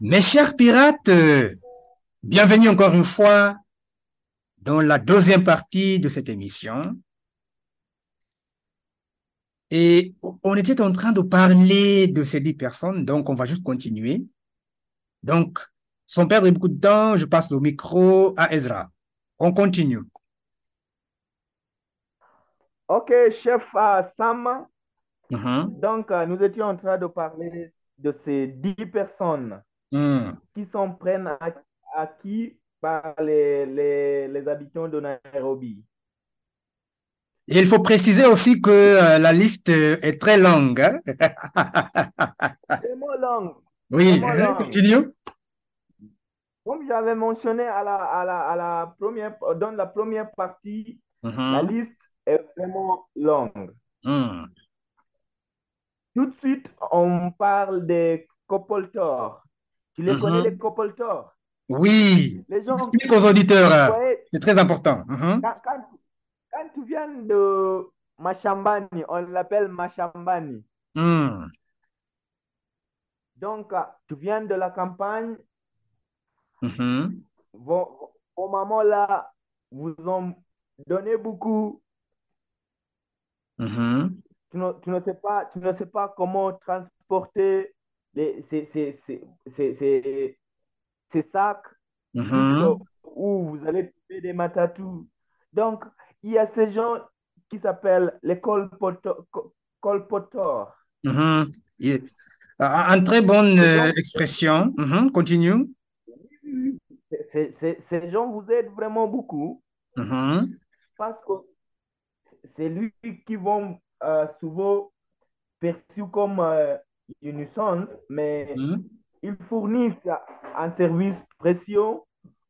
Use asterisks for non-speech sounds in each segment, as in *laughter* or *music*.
Mes chers pirates, euh, bienvenue encore une fois dans la deuxième partie de cette émission. Et on était en train de parler de ces dix personnes, donc on va juste continuer. Donc, sans perdre beaucoup de temps, je passe le micro à Ezra. On continue. Ok, chef euh, Sam. Mhm. Donc, euh, nous étions en train de parler de ces dix personnes Hmm. qui sont prennent à- acquis par les, les, les habitants de Nairobi. Et il faut préciser aussi que euh, la liste est très longue. hein. *laughs* Vraiment long. Oui, hein, continue. Comme j'avais mentionné à la, à la, à la première, dans la première partie, la Mhm. liste est vraiment longue. Hmm. Tout de suite, on parle des colporteurs. Tu les connais, les Mhm. colporteurs? Oui, Les gens explique aux auditeurs, Ouais, c'est très important. Mhm. quand, quand, quand tu viens de Machambani, on l'appelle Machambani. Hmm. Donc, euh, tu viens de la campagne, Mhm. vos, vos mamans là vous ont donné beaucoup. Mhm. Tu ne, tu ne sais pas, tu ne sais pas comment transporter ces, sacs Mhm. jusqu'où vous allez trouver des matatous. Donc, il y a ces gens qui s'appellent les colporteurs. colporteurs. Euh, une très bonne euh, expression. Mhm. Continue. ces, gens vous aident vraiment beaucoup Mhm. parce que c'est lui qui vont euh, souvent perçus comme euh, nuisance, mais Mhm. ils fournissent un service précieux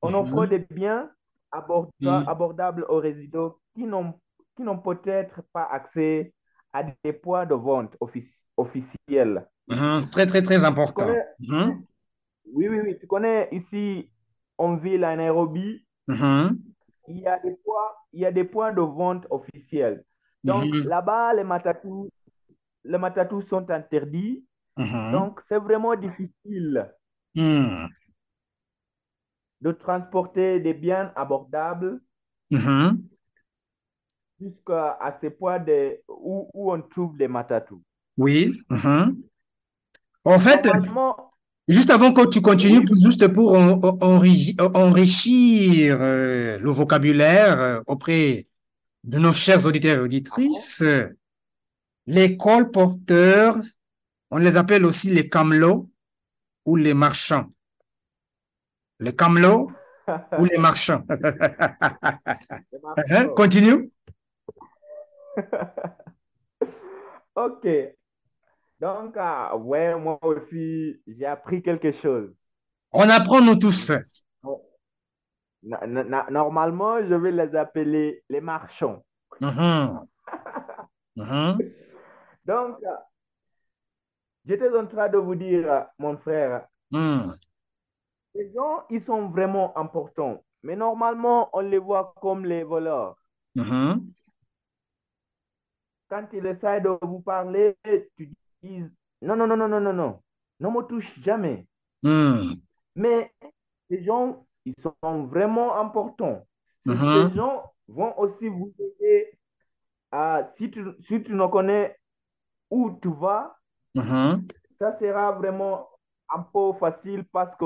en offrant Mhm. des biens aborda- Mhm. abordables aux résidents qui n'ont peut-être pas accès à des points de vente offici- officiels. Très, très, très important. connais, oui, oui, oui, tu connais ici en ville à Nairobi, il y a des points, il y a des points de vente officiels. Donc là-bas, les matatous, les matatous sont interdits. Mhm. Donc c'est vraiment difficile Mhm. de transporter des biens abordables Mhm. jusqu'à à ces points de, où, où on trouve les matatous. Oui. Mhm. En fait, juste avant que tu continues, juste pour en- en- enrichi- enrichir euh, le vocabulaire euh, auprès de nos chers auditeurs et auditrices, les colporteurs, on les appelle aussi les camelots ou les marchands. Les camelots ou les marchands. *laughs* Hein, marchands. Continue. *laughs* Ok. Donc, ah, ouais, moi aussi, j'ai appris quelque chose. On apprend nous tous. Na- Normalement, je vais les appeler les marchands. Mhm. *laughs* Mhm. Donc, ah, j'étais en train de vous dire, mon frère, Mhm. les gens, ils sont vraiment importants. Mais normalement, on les voit comme les voleurs. Mhm. Quand ils essaient de vous parler, tu dis, non, non, non, non, non, non, non, ne me touche jamais. Mhm. Mais ces gens, ils sont vraiment importants. Ces, ces Mhm. gens vont aussi vous aider à, si tu, si tu ne connais où tu vas, Mhm. ça sera vraiment un peu facile parce que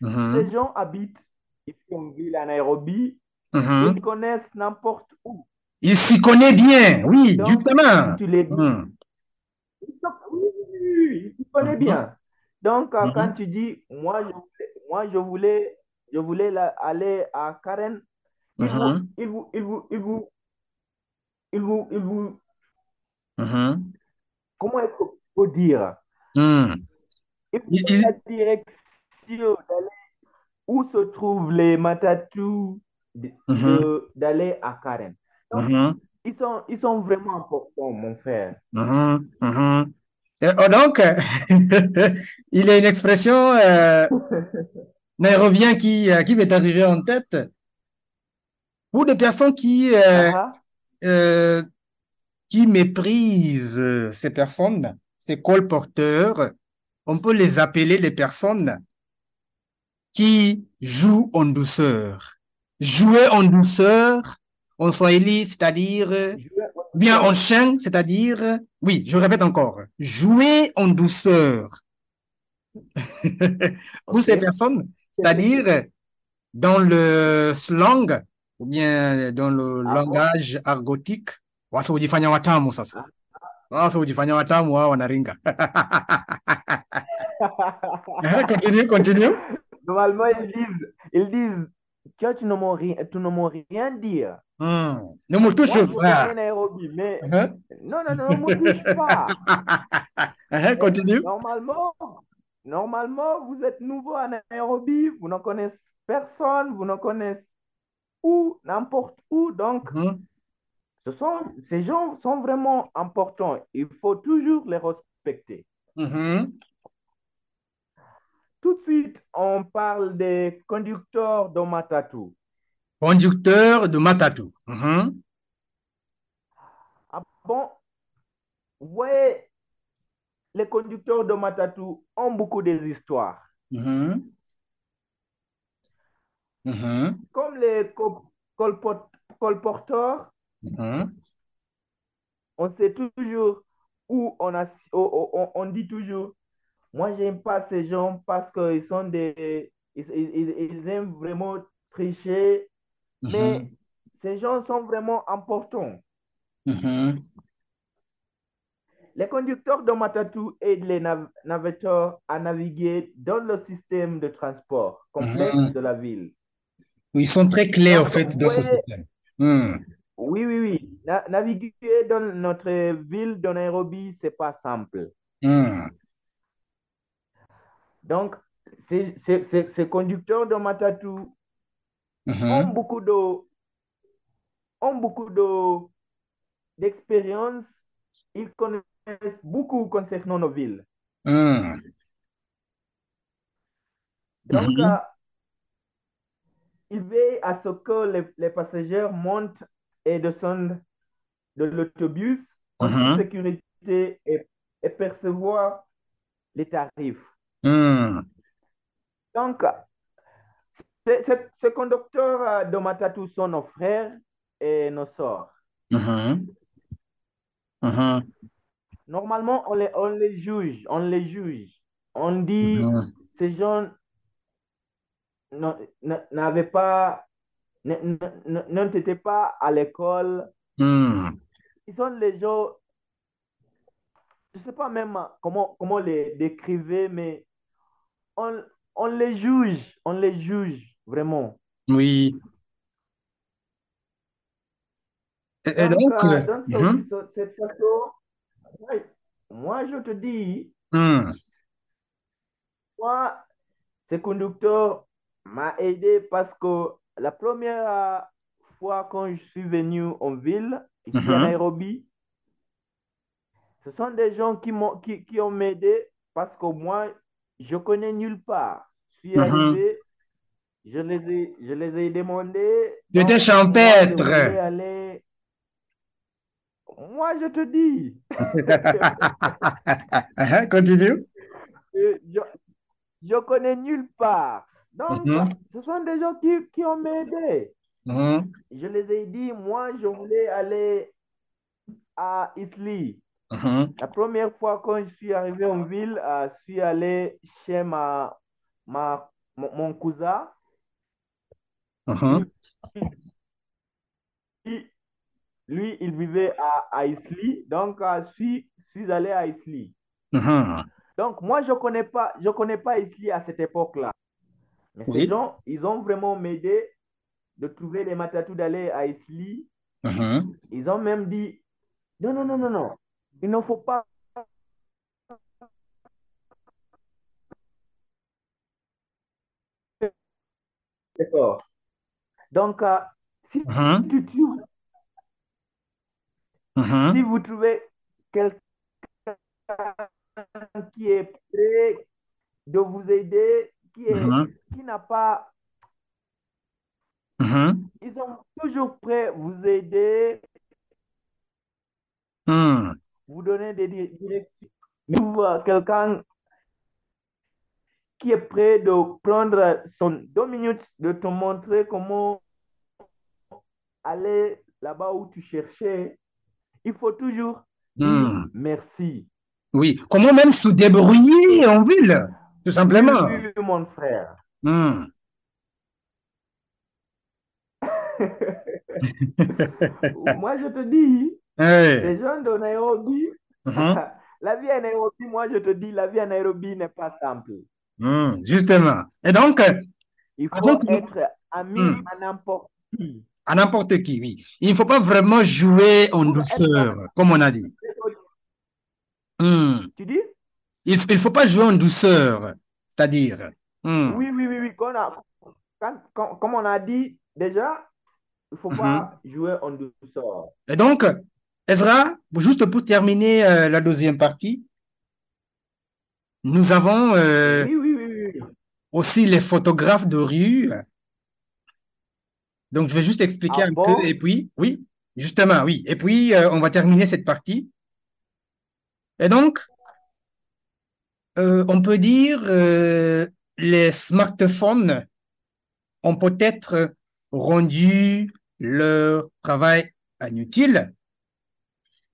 Mhm. ces gens habitent ici en ville à Nairobi, Mhm. ils connaissent n'importe où. Il s'y connaît bien, oui, Donc, justement. si tu les ils oui, oui, oui, oui, ils connaissent bien. Donc, euh, quand tu dis, moi, je voulais, moi, je voulais, je voulais la- aller à Karen, il vous, Mhm. il vous, il vous, il vous, il vous, comment est-ce qu'il faut dire? Vous Il- donne la direction d'aller où se trouvent les matatous Mhm. d'aller à Karen. Donc, Mhm. ils sont, ils sont vraiment importants, mon frère. Mhm. Et, oh, donc, *laughs* il y a une expression euh, *laughs* nairobienne qui, euh, qui m'est arrivée en tête. Pour des personnes qui, euh, Ah, ah. euh, qui méprisent ces personnes, ces colporteurs, on peut les appeler les personnes qui joue en douceur. Jouer en douceur, en swahili, c'est-à-dire, bien en chien, c'est-à-dire, oui, je répète encore, jouer en douceur. *laughs* Pour ces personnes, C'est- c'est-à-dire dans le slang ou bien dans le Ah bon? langage argotique, watamu sasa. Sasa hujifanya watamu wao wanaringa. *laughs* Eh, Continue, continue. Normalement, ils disent, ils disent, Tiens, tu ne m'as rien, tu ne m'as rien dire. Hmm. Ne me Moi, touche je pas. Nairobi, mais Hein? non, non, non, ne me touche pas. *laughs* Mais Continue. normalement, normalement, vous êtes nouveau à Nairobi, vous ne connaissez personne, vous ne connaissez où, n'importe où. Donc, Mhm. Ce sont, ces gens sont vraiment importants. Il faut toujours les respecter. Mhm. Tout de suite, on parle des conducteurs de Matatu. Conducteur de Matatu. Mhm. Ah bon, vous voyez, les conducteurs de Matatu ont beaucoup d'histoires. Mhm. Mhm. Comme les co- colport- colporteurs, Mhm. on sait toujours où on a, on, dit toujours, moi, j'aime pas ces gens parce qu'ils sont des, ils, ils- ils- aiment vraiment tricher, mais Mhm. ces gens sont vraiment importants. Mhm. Les conducteurs de Matatu aident les nav- navetteurs à naviguer dans le système de transport complexe de la ville. Ils sont très clairs, Donc, fait, dans ce système. Oui, oui, oui, Na- naviguer dans notre ville de Nairobi, c'est pas simple. Hmm. Donc, ces, ces- ces- ces conducteurs de Matatu ont Mhm. beaucoup de, ont beaucoup de, d'expérience. Ils connaissent beaucoup concernant nos villes. Hmm. Donc, Mhm. euh, ils veillent à ce que les, les passagers montent et descendent de l'autobus en Mhm. sécurité et, et percevoir les tarifs. Hmm. Donc, ces conducteurs euh, de Matatu sont nos frères et nos sœurs. Mhm. Mhm. Normalement, on les, on les juge, on les juge. On dit, ces gens n'avaient pas, n'étaient pas à l'école. Hmm. Ils sont les gens, je ne sais pas même comment, comment les décrire, mais on, on les juge, on les juge vraiment. Oui. Et, et Donc, donc, euh, dans ce- ce- cette façon, ouais, moi, je te dis, Hmm. moi, ce conducteur m'a aidé parce que la première fois quand je suis venu en ville, ici à Mhm. Nairobi, ce sont des gens qui m'ont, qui, qui ont m'aidé parce que moi, je connais nulle part. Je suis Mhm. arrivé, je les ai, je les ai demandé, Tu étais donc moi, je champêtre. aller. Moi, je te dis, Mhm. *laughs* Continue. je, je connais nulle part. Donc, Mhm. ce sont des gens qui, qui ont m'aidé. Mhm. Je les ai dit, moi, je voulais aller à Isli. Mhm. La première fois quand je suis arrivé en ville, euh, je suis allé chez ma, ma, mon, cousin. Lui, lui, il vivait à, à Isli. Donc, euh, je suis, je suis allé à Isli. Donc, moi, je connais pas, je connais pas Isli à cette époque-là. Mais ces gens, ils ont vraiment m'aidé de trouver les matatou d'aller à Isli. Mhm. Ils ont même dit, non, non, non, non, non, il ne faut pas. Donc, euh, si, Mhm. tu, tu- si vous trouvez quelqu'un qui est prêt de vous aider, qui est, Mhm. qui n'a pas, Mhm. ils sont toujours prêts à vous aider, Hmm. vous donner des di- directions. Mais vous, quelqu'un qui est prêt de prendre son deux minutes de te montrer comment aller là-bas où tu cherchais, il faut toujours dire Hmm. merci. Oui. Comment même se débrouiller en ville, tout simplement. Oui, mon frère. Hmm. Moi, je te dis, les gens de Nairobi, Mhm. *laughs* la vie à Nairobi, moi, je te dis, la vie à Nairobi n'est pas simple. Hmm. Justement. Et donc, Il faut être ami Hmm. à n'importe qui. à n'importe qui, oui. Il ne faut pas vraiment jouer en douceur, comme on a dit. Tu dis? Il ne faut pas jouer en douceur, c'est-à-dire. Hmm. Oui, oui, oui, oui. Qu'on a- quand- quand- comme on a dit déjà, il ne faut pas jouer en douceur. Et donc, Ezra, juste pour terminer euh, la deuxième partie, nous avons euh, Oui, oui, oui, oui, oui. aussi les photographes de rue. Donc, je vais juste expliquer Ah un bon? peu. Et puis, oui, justement, oui. Et puis, euh, on va terminer cette partie. Et donc, on peut dire les smartphones ont peut-être rendu leur travail inutile,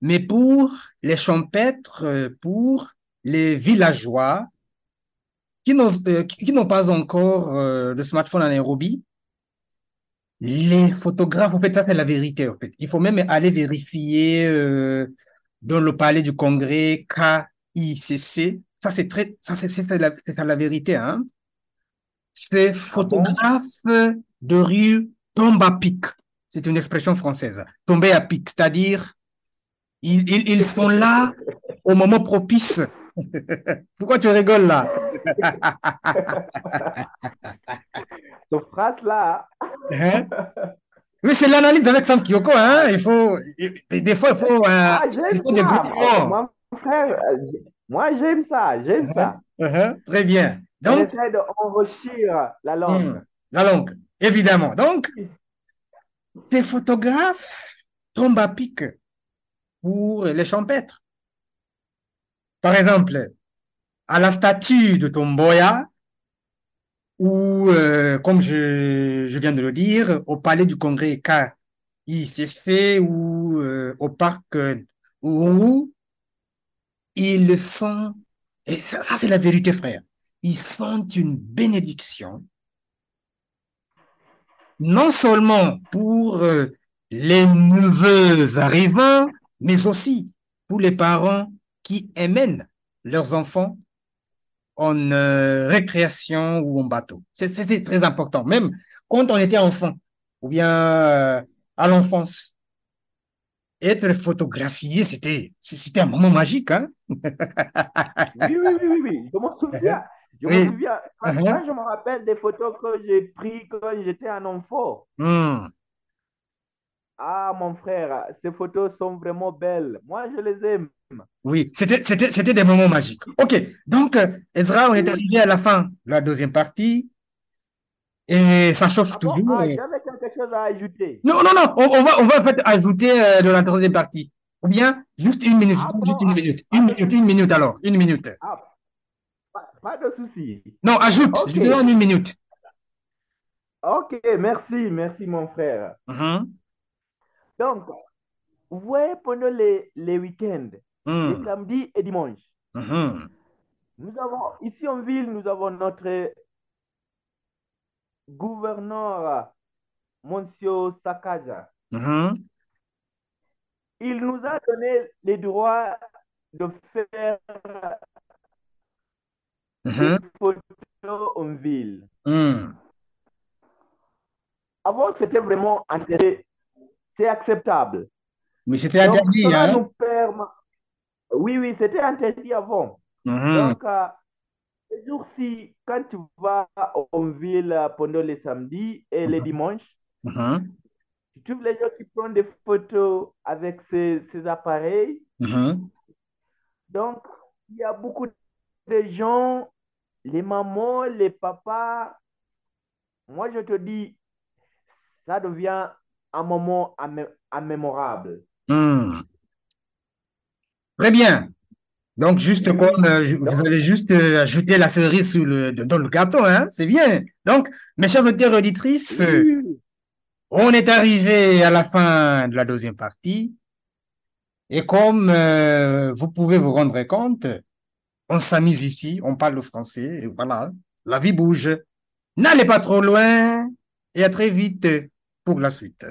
mais pour les champêtres, pour les villageois qui n'ont euh, pas encore euh, de smartphone en Nairobi, les photographes, en fait, ça c'est la vérité, en fait. Il faut même aller vérifier euh, dans le palais du Congrès KICC. Ça c'est ça c'est la, la vérité, hein. Ces photographes de rue tombent à pic. C'est une expression française. Tomber à pic, c'est-à-dire ils, ils, ils sont là au moment propice. *laughs* Pourquoi tu rigoles là? *laughs* Cette phrase-là, Hein? Oui, c'est l'analyse d'Alexandre Kyoko, hein? Il faut, des, fois, il faut, euh, ah, il j'aime faut des. Mon frère, euh, moi, j'aime ça, j'aime ça. Uh-huh. Très bien. On Donc, essaie d'enrichir la langue. hmm, la langue, évidemment. Donc, ces photographes tombent à pic pour les champêtres. Par exemple, à la statue de Tomboya, ou, euh, comme je, je viens de le dire, au palais du Congrès KICC ou euh, au parc euh, où ils sont, et ça, c'est la vérité, frère, ils sont une bénédiction, non seulement pour euh, les neveux arrivants, mais aussi pour les parents qui amènent leurs enfants en euh, récréation ou en bateau. C'est c'est très important. Même quand on était enfant ou bien euh, à l'enfance, être photographié, c'était c'était un moment magique, hein? Oui, oui, oui, oui, oui. Je m'en souviens. Je Oui. me souviens. Quand, Uh-huh. quand je me rappelle des photos que j'ai prises quand j'étais un enfant. Hmm. Ah, mon frère, ces photos sont vraiment belles. Moi, je les aime. Oui, c'était des moments magiques. Ok, donc euh, Ezra, on est arrivé à la fin de la deuxième partie et ça chauffe Ah bon? toujours. Ah, j'avais quelque chose à ajouter. Non, non, non, on, on va, on va en fait ajouter euh, de la troisième partie. Ou bien, juste une minute, Ah juste bon? une minute, une minute, une minute alors, une minute. Ah, pas, pas de souci. Non, ajoute, je Ok. te donne une minute. Ok, merci, merci, mon frère. Mhm, Donc, vous voyez, pendant les, les week-ends, les mhm, samedis et dimanches, mhm, nous avons, ici en ville, nous avons notre gouverneur, Monsieur Sakaja. mhm, Il nous a donné les droits de faire mhm, des photos en ville. mhm. Avant, c'était vraiment intéressant. C'est acceptable. Mais c'était interdit, hein? nous permet... Oui, oui, c'était interdit avant. Mhm, Donc, euh, ces jours-ci, quand tu vas en ville pendant les samedis et les Mhm. Mhm, tu trouves les gens qui prennent des photos avec ces, ces appareils? mhm. Donc, il y a beaucoup de gens, les mamans, les papas. Moi, je te dis, ça devient un moment immémorable. Hmm. Très bien. Donc, juste comme euh, vous avez juste euh, ajouté la cerise sur le, dans le gâteau, hein, c'est bien. Donc, mes chers auditrices. On est arrivé à la fin de la deuxième partie. Et comme euh, vous pouvez vous rendre compte, on s'amuse ici, on parle le français, et voilà, la vie bouge. N'allez pas trop loin et à très vite pour la suite.